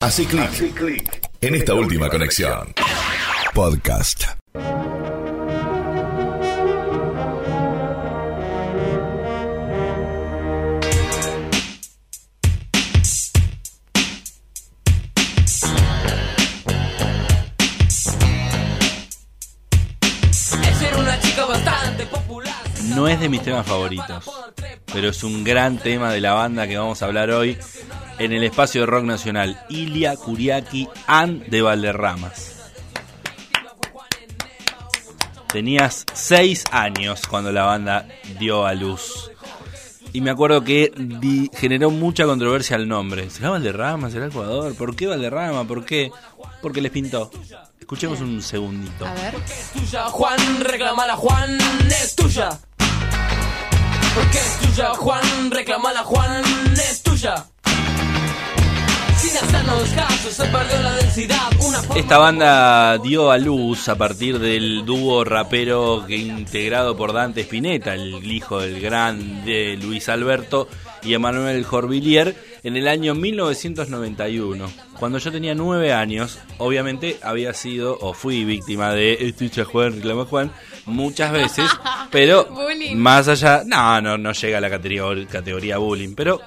Así clic en esta última conexión. Podcast. No es de mis temas favoritos, pero es un gran tema de la banda que vamos a hablar hoy en el espacio de rock nacional. Ilia Kuriaki and de Valderramas. Tenías seis años cuando la banda dio a luz. Y me acuerdo que di- generó mucha controversia el nombre. ¿Será Valderrama? ¿Será Ecuador? ¿Por qué Valderrama? ¿Por qué? Porque les pintó. Escuchemos un segundito. A ver. tuya, Juan, reclamala, Juan, es tuya. Porque es tuya, Juan, reclamala, Juan, es tuya. Esta banda dio a luz a partir del dúo rapero que integrado por Dante Spinetta, el hijo del gran de Luis Alberto y Emanuel Jorvillier, en el año 1991. Cuando yo tenía nueve años, obviamente había sido o fui víctima de Estucha Juan, reclama Juan, muchas veces, pero más allá, no, no, no llega a la categoría, categoría bullying, pero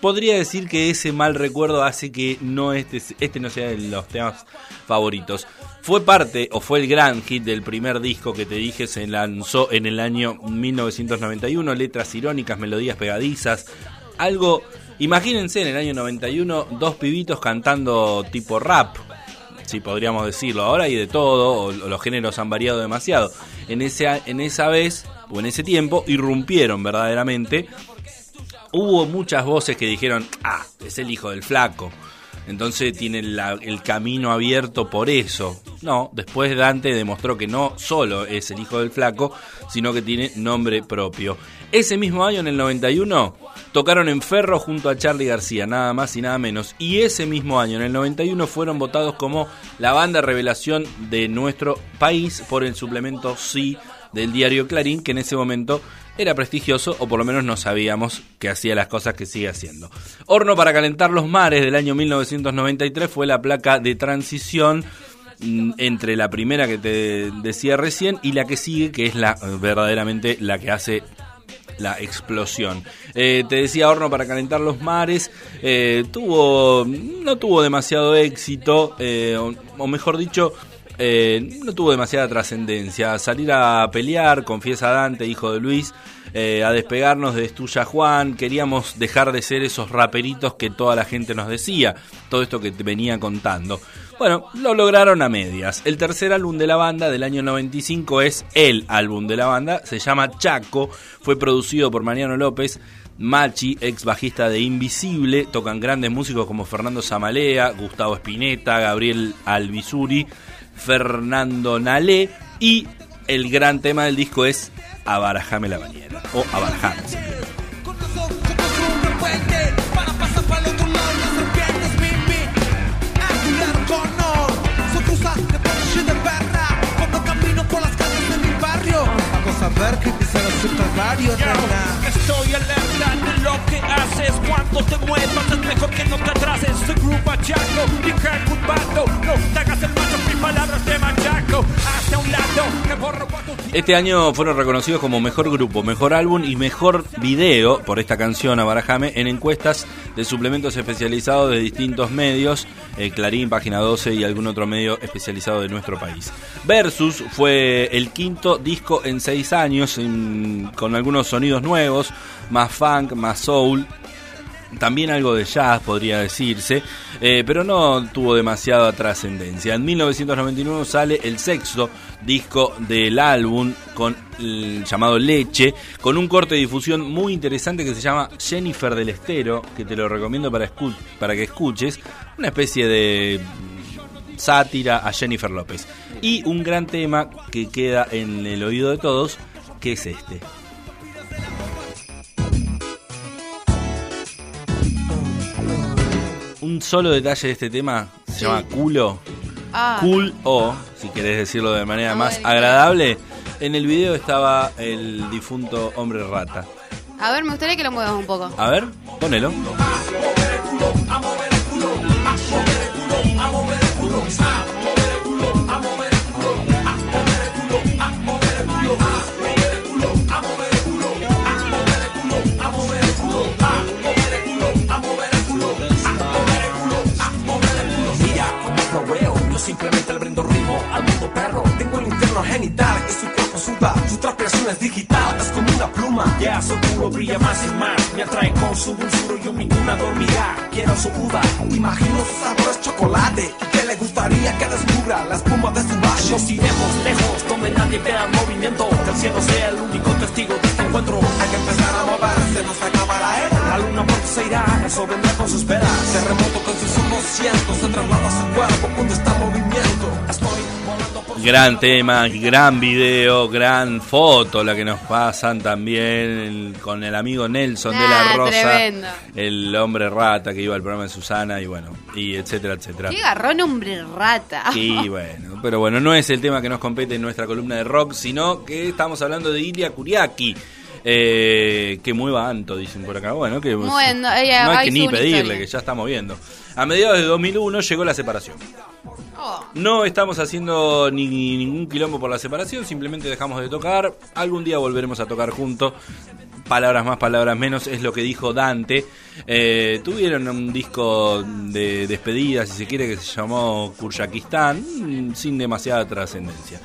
podría decir que ese mal recuerdo hace que no este, este no sea de los temas favoritos. Fue parte o fue el gran hit del primer disco que te dije, se lanzó en el año 1991, letras irónicas, melodías pegadizas, algo, imagínense en el año 91 dos pibitos cantando tipo rap, si podríamos decirlo. Ahora hay de todo, los géneros han variado demasiado. En, ese, en esa vez, o en ese tiempo, irrumpieron verdaderamente hubo muchas voces que dijeron, ah, es el hijo del flaco. Entonces tiene el camino abierto por eso. No, después Dante demostró que no solo es el hijo del flaco, sino que tiene nombre propio. Ese mismo año, en el 91, tocaron en Ferro junto a Charlie García, nada más y nada menos. Y ese mismo año, en el 91, fueron votados como la banda revelación de nuestro país por el suplemento Sí del diario Clarín, que en ese momento era prestigioso, o por lo menos no sabíamos que hacía las cosas que sigue haciendo. Horno para calentar los mares del año 1993 fue la placa de transición mm, entre la primera que te decía recién y la que sigue, que es la verdaderamente la que hace la explosión. Eh, te decía Horno para calentar los mares, eh, tuvo, no tuvo demasiado éxito, eh, o mejor dicho, eh, no tuvo demasiada trascendencia. Salir a pelear, confiesa Dante, hijo de Luis, eh, a despegarnos de Estuya Juan, queríamos dejar de ser esos raperitos que toda la gente nos decía, todo esto que te venía contando. Bueno, lo lograron a medias. El tercer álbum de la banda del año 95 es el álbum de la banda, se llama Chaco, fue producido por Mariano López, Machi, ex bajista de Invisible, tocan grandes músicos como Fernando Zamalea, Gustavo Espineta, Gabriel Albizuri, Fernando Nalé y el gran tema del disco es Abarajame la bañera o Abarajame. el barrio Estoy Este año fueron reconocidos como mejor grupo, mejor álbum y mejor video por esta canción Abarajame en encuestas de suplementos especializados de distintos medios, eh, Clarín, Página 12 y algún otro medio especializado de nuestro país. Versus fue el quinto disco en seis años, con algunos sonidos nuevos, más funk, más soul, también algo de jazz podría decirse, eh, pero no tuvo demasiada trascendencia. En 1999 sale el sexto disco del álbum con el llamado Leche, con un corte de difusión muy interesante que se llama Jennifer del Estero, que te lo recomiendo para, para que escuches, una especie de sátira a Jennifer López. Y un gran tema que queda en el oído de todos, que es este. Un solo detalle de este tema se Sí. llama culo. Ah, Cool o, si querés decirlo de manera más agradable, en el video estaba el difunto hombre rata. a ver, me gustaría que lo muevas un poco. A ver, ponelo. Ninguna dormirá. Quiero su uva, imagino su sabor es chocolate. ¿Y qué le gustaría que descubra la espuma de su vaso? Nos iremos lejos, donde nadie vea movimiento, que el cielo sea el único testigo de este encuentro. Hay que empezar a moverse, no se acaba la era. La luna pronto se irá, eso vendrá con sus velas. Terremoto con sus ojos cientos, se traslada a su cuerpo cuando está en movimiento. Gran tema, gran video, gran foto la que nos pasan también el- con el amigo Nelson de la Ah, Rosa, tremendo. el hombre rata que iba al programa de Susana y bueno, y etcétera, etcétera. Qué garrón hombre rata. Y bueno, pero bueno, no es el tema que nos compete en nuestra columna de rock, sino que estamos hablando de Ilia Kuriaki. Eh, que mueva Anto, dicen por acá. Bueno, que Bueno, ella- no hay que ni pedirle, historia. que ya está moviendo. A mediados de 2001 llegó la separación. Oh, No estamos haciendo ni ningún quilombo por la separación, simplemente dejamos de tocar. Algún día volveremos a tocar juntos. Palabras más, palabras menos, es lo que dijo Dante. Eh, tuvieron un disco de despedida, si se quiere, que se llamó Kurjakistán, sin demasiada trascendencia.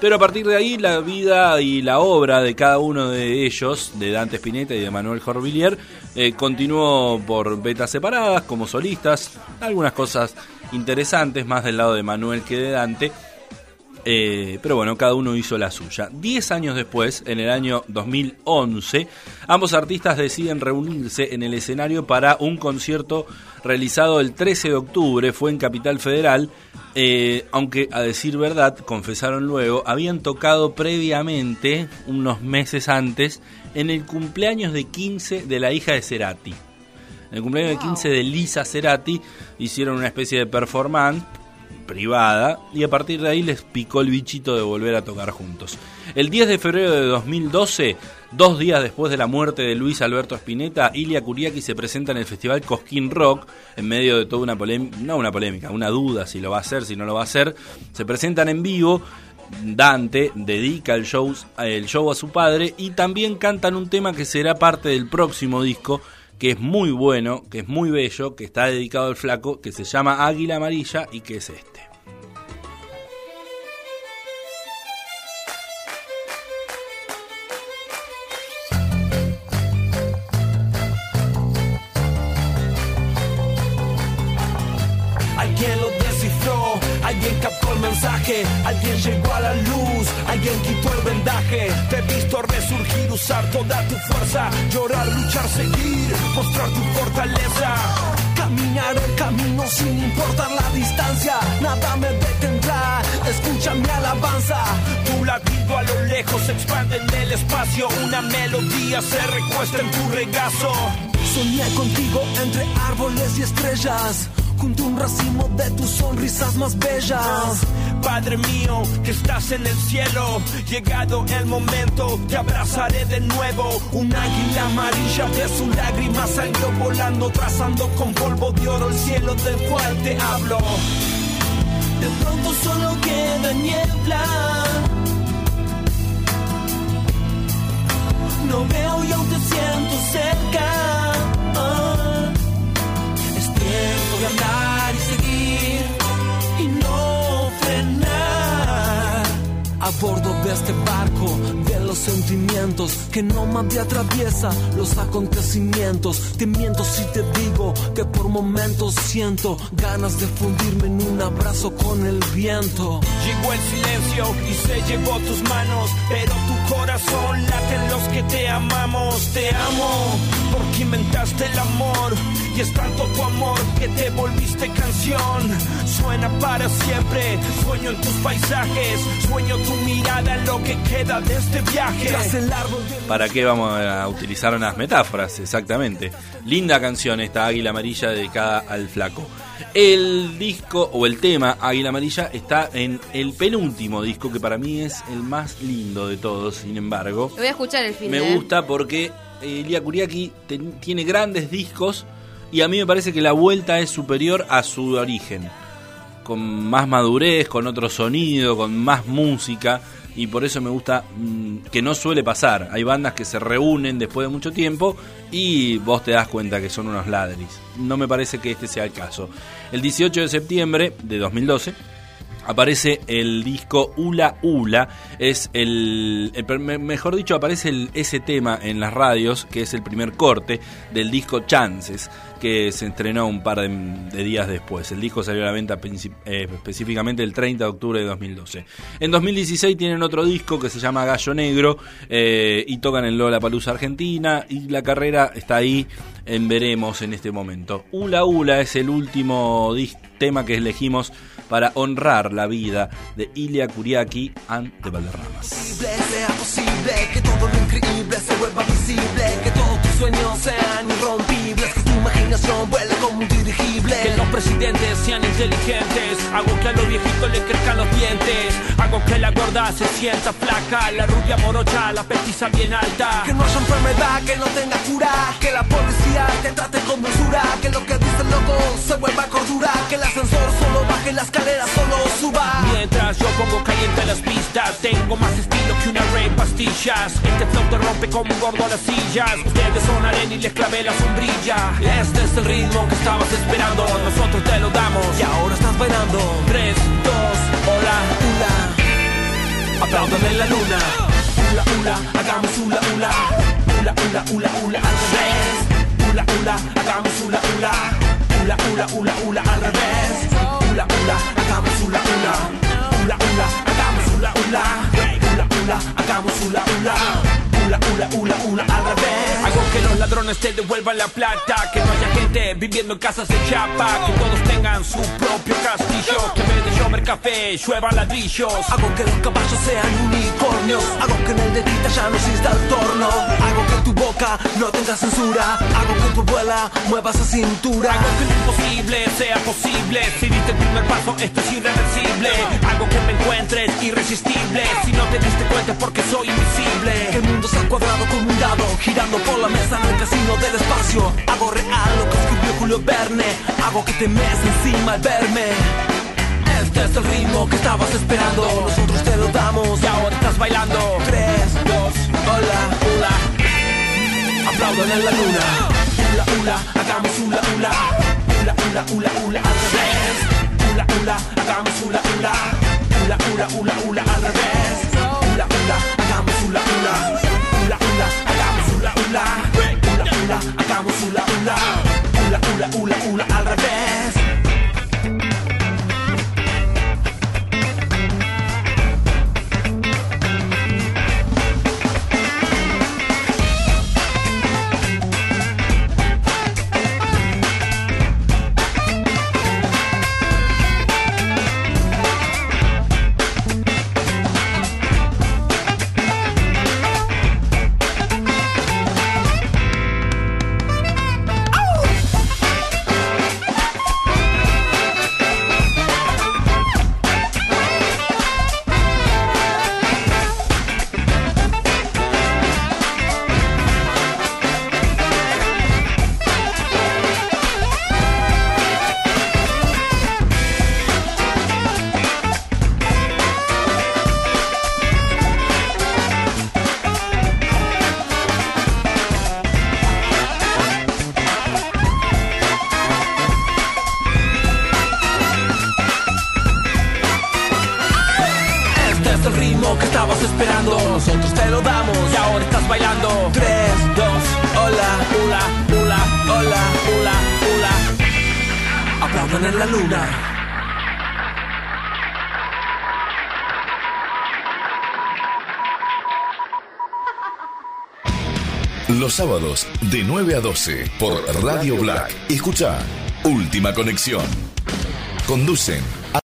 Pero a partir de ahí, la vida y la obra de cada uno de ellos, de Dante Spinetta y de Manuel Jorvillier, eh, continuó por betas separadas, como solistas. Algunas cosas interesantes, más del lado de Manuel que de Dante. Eh, pero bueno, cada uno hizo la suya. Diez años después, en el año 2011, ambos artistas deciden reunirse en el escenario para un concierto realizado el 13 de octubre, fue en Capital Federal, eh, aunque a decir verdad, confesaron luego, habían tocado previamente, unos meses antes, en el cumpleaños de 15 de la hija de Cerati. En el cumpleaños de 15 de Lisa Cerati hicieron una especie de performance privada y a partir de ahí les picó el bichito de volver a tocar juntos. El 10 de febrero de 2012, dos días después de la muerte de Luis Alberto Spinetta, Ilia Kuriaki se presenta en el festival Cosquín Rock en medio de toda una polémica, no una polémica, una duda si lo va a hacer, si no lo va a hacer. Se presentan en vivo. Dante dedica el show, el show a su padre y también cantan un tema que será parte del próximo disco que es muy bueno, que es muy bello, que está dedicado al flaco, que se llama Águila Amarilla y que es este. Alguien lo descifró, alguien captó el mensaje, alguien llegó a la luz, alguien quitó el vendaje. Te he visto resurgir, usar toda tu fuerza, llorar, luchar, seguir, tu fortaleza. Caminar el camino sin importar la distancia, nada me detendrá. Escucha mi alabanza, tu latido a lo lejos expande en el espacio. Una melodía se recuesta en tu regazo. Soñé contigo entre árboles y estrellas, junto un racimo de tus sonrisas más bellas. Padre mío, que estás en el cielo, llegado el momento, te abrazaré de nuevo. Un águila amarilla de su lágrima salió volando, trazando con polvo de oro el cielo del cual te hablo. De pronto solo queda niebla. No veo y aún te siento cerca. De hablar y seguir y no frenar. A bordo de este barco de los sentimientos que no me atraviesa los acontecimientos. Te miento si te digo que por momentos siento ganas de fundirme en un abrazo con el viento. Llegó el silencio y se llevó tus manos, pero tu corazón late en los que te amamos. Te amo porque inventaste el amor y es tanto tu amor que te volviste canción. Suena para siempre, sueño en tus paisajes, sueño tu mirada en lo que queda de este viaje. Tras el árbol de ¿Para qué vamos a utilizar unas metáforas? Exactamente. Linda canción esta Águila Amarilla dedicada al flaco. El disco o el tema Águila Amarilla está en el penúltimo disco que para mí es el más lindo de todos, sin embargo. Lo voy a escuchar el fin Me gusta porque Elia Kuriaki ten- tiene grandes discos y a mí me parece que la vuelta es superior a su origen. Con más madurez, con otro sonido, con más música. Y por eso me gusta mm, que no suele pasar. Hay bandas que se reúnen después de mucho tiempo y vos te das cuenta que son unos ladris. No me parece que este sea el caso. El 18 de septiembre de 2012 aparece el disco Ula Ula. Es el, mejor dicho, aparece ese tema en las radios, que es el primer corte del disco Chances, que se estrenó un par de, días después. El disco salió a la venta eh, específicamente el 30 de octubre de 2012. En 2016 tienen otro disco que se llama Gallo Negro eh, y tocan en Lola Palusa Argentina y la carrera está ahí en veremos en este momento. Ula Ula es el último tema que elegimos para honrar la vida de Ilia Kuriaki and de Valderramas. Sueños sean irrompibles que tu imaginación vuele como un dirigible Que los presidentes sean inteligentes. Hago que a los viejitos le crezcan los dientes. Hago que la gorda se sienta flaca. La rubia morocha, la petiza bien alta. que no haya enfermedad que no tenga cura que la policía te trate con dulzura que lo que dice el loco se vuelva cordura que el ascensor solo baje la escalera solo suba Mientras yo pongo caliente las pistas, tengo más estilo que una rey pastillas. Este flow te rompe como un gordo las sillas. Ustedes son arena y les clavé la sombrilla. este es el ritmo que estabas esperando Nosotros te lo damos. y ahora estás bailando 3, 2, hola. Hula, aplaudan en la luna. Hula, hula, hagamos hula, hula. Hula, hula, hula, hula, al revés. Hula, hula, hagamos hula, hula. Hula, hula, hula, hula, al revés. Hula, hula, hagamos hula, hula. Hula, hula, hagamos hula. Hula, ladrones te devuelvan la plata, que no haya gente viviendo en casas de chapa, que todos tengan su propio castillo, que en vez de llover café, llueva ladrillos. Hago que los caballos sean unicornios. Hago que en el de ya no exista el torno. Hago que tu boca no tenga censura. Hago que tu abuela mueva esa cintura. Hago que lo imposible sea posible. Si diste el primer paso, esto es irreversible. Hago que me encuentres irresistible. Si no te diste cuenta, es porque soy invisible. Que el mundo sea cuadrado como un dado, girando por la mesa en el casino del espacio. Hago real lo que escribió Julio Verne. Hago que te mees encima al verme. Este es el ritmo que estabas esperando. Nosotros te lo damos. Y ahora estás bailando. Tres, Dos, hola, hola. aplaudan en la luna. Hula, hula, hagamos hula, hula. Hula, hula, hula, hula, al revés. Hula, hula, hagamos hula, hula. Hula, hula, hula, hula, al revés. Hula, hula, hagamos hula, hula. Hula, hula, hagamos hula, hula. Hula, hula, hagamos hula, hula. Hula, hula, hula, hula, al revés. Que estabas esperando. Nosotros te lo damos. Y ahora estás bailando. Tres, Dos, hola, hola, hola, hola. hola, hola. Aplaudan en la luna. Los sábados de 9 a 12 por Radio Black. Escucha Última Conexión. Conducen